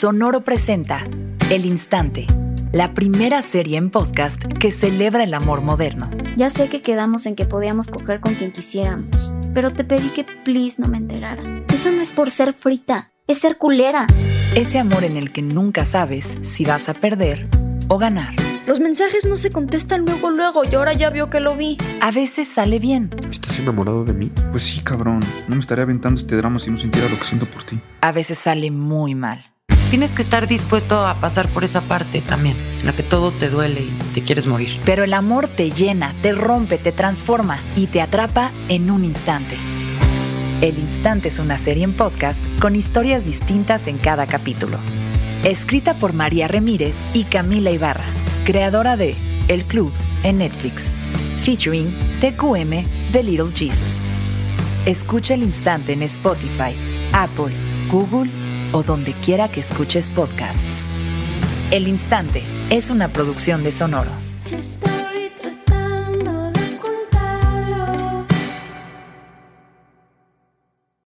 Sonoro presenta El Instante, la primera serie en podcast que celebra el amor moderno. Ya sé que quedamos en que podíamos coger con quien quisiéramos, pero te pedí que please no me enterara. Eso no es por ser frita, es ser culera. Ese amor en el que nunca sabes si vas a perder o ganar. Los mensajes no se contestan luego, luego, y ahora ya vio que lo vi. A veces sale bien, ¿Estás enamorado de mí? Pues sí, cabrón. No me estaría aventando este drama si no sintiera lo que siento por ti. a veces sale muy mal. Tienes que estar dispuesto a pasar por esa parte también, en la que todo te duele y te quieres morir. Pero el amor te llena, te rompe, te transforma y te atrapa en un instante. El Instante es una serie en podcast con historias distintas en cada capítulo. Escrita por María Ramírez y Camila Ibarra, creadora de El Club en Netflix, featuring TQM The Little Jesus. Escucha el instante en Spotify, Apple, Google o donde quiera que escuches podcasts. El Instante es una producción de Sonoro.